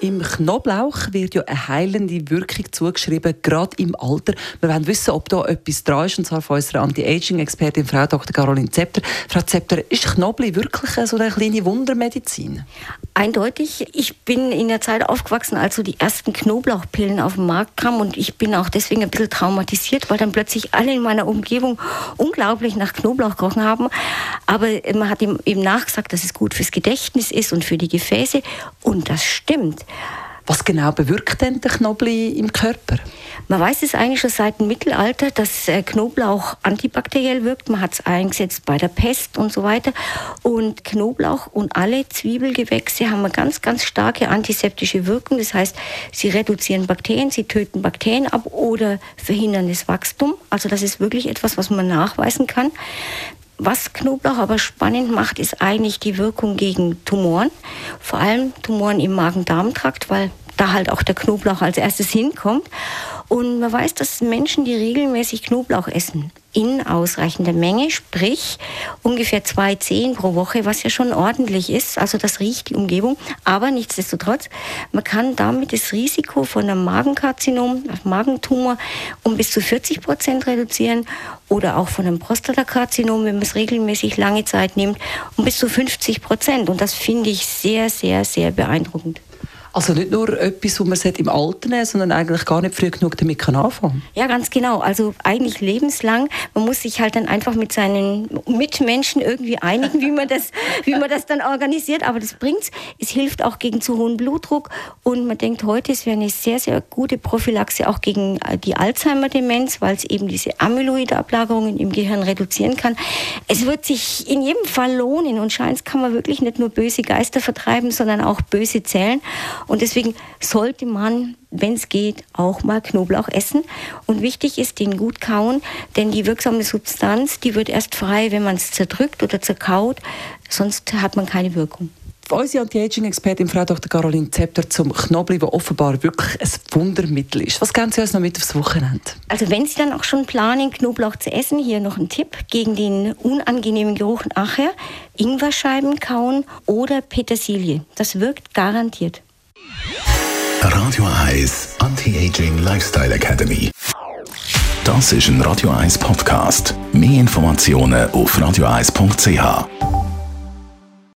im Knoblauch wird ja eine heilende Wirkung zugeschrieben, gerade im Alter. Wir wollen wissen, ob da etwas dran ist, und zwar von unserer Anti-Aging-Expertin, Frau Dr. Caroline Zepter. Frau Zepter, ist Knoblauch wirklich so eine kleine Wundermedizin? Eindeutig. Ich bin in der Zeit aufgewachsen, als so die ersten Knoblauchpillen auf den Markt kamen und ich bin auch deswegen ein bisschen traumatisiert, weil dann plötzlich alle in meiner Umgebung unglaublich nach Knoblauch gerochen haben. Aber man hat ihm eben nachgesagt, dass es gut fürs Gedächtnis ist und für die Gefäße und das stimmt. Was genau bewirkt denn der Knoblauch im Körper? Man weiß es eigentlich schon seit dem Mittelalter, dass äh, Knoblauch antibakteriell wirkt. Man hat es eingesetzt bei der Pest und so weiter. Und Knoblauch und alle Zwiebelgewächse haben eine ganz, ganz starke antiseptische Wirkung. Das heißt, sie reduzieren Bakterien, sie töten Bakterien ab oder verhindern das Wachstum. Also das ist wirklich etwas, was man nachweisen kann. Was Knoblauch aber spannend macht, ist eigentlich die Wirkung gegen Tumoren. Vor allem Tumoren im Magen-Darm-Trakt, weil da halt auch der Knoblauch als erstes hinkommt. Und man weiß, dass Menschen, die regelmäßig Knoblauch essen, in ausreichender Menge, sprich ungefähr zwei Zehen pro Woche, was ja schon ordentlich ist, also das riecht die Umgebung, aber nichtsdestotrotz, man kann damit das Risiko von einem Magenkarzinom, Magentumor um bis zu 40 Prozent reduzieren oder auch von einem Prostatakarzinom, wenn man es regelmäßig lange Zeit nimmt, um bis zu 50 Prozent. Und das finde ich sehr, sehr, sehr beeindruckend. Also nicht nur etwas, was man im Alter nehmen sondern eigentlich gar nicht früh genug damit kann anfangen Ja, ganz genau. Also eigentlich lebenslang. Man muss sich halt dann einfach mit seinen Mitmenschen irgendwie einigen, wie man das, wie man das dann organisiert. Aber das bringt's. Es hilft auch gegen zu hohen Blutdruck. Und man denkt heute, es wäre eine sehr, sehr gute Prophylaxe auch gegen äh, die Alzheimer-Demenz, weil es eben diese Amyloid-Ablagerungen im Gehirn reduzieren kann. Es wird sich in jedem Fall lohnen. Und scheint kann man wirklich nicht nur böse Geister vertreiben, sondern auch böse Zellen. Und deswegen sollte man, wenn es geht, auch mal Knoblauch essen. Und wichtig ist, den gut kauen, denn die wirksame Substanz, die wird erst frei, wenn man es zerdrückt oder zerkaut, sonst hat man keine Wirkung. Unsere Anti-Aging-Expertin Frau Dr. Caroline Zepter zum Knoblauch, der offenbar wirklich ein Wundermittel ist. Was geben Sie uns noch mit aufs Wochenende? Also wenn Sie dann auch schon planen, Knoblauch zu essen, hier noch ein Tipp gegen den unangenehmen Geruch nachher. Ingwerscheiben kauen oder Petersilie. Das wirkt garantiert. Radio 1 Anti-Aging Lifestyle Academy. Das ist ein Radio 1 Podcast. Mehr Informationen auf radio1.ch.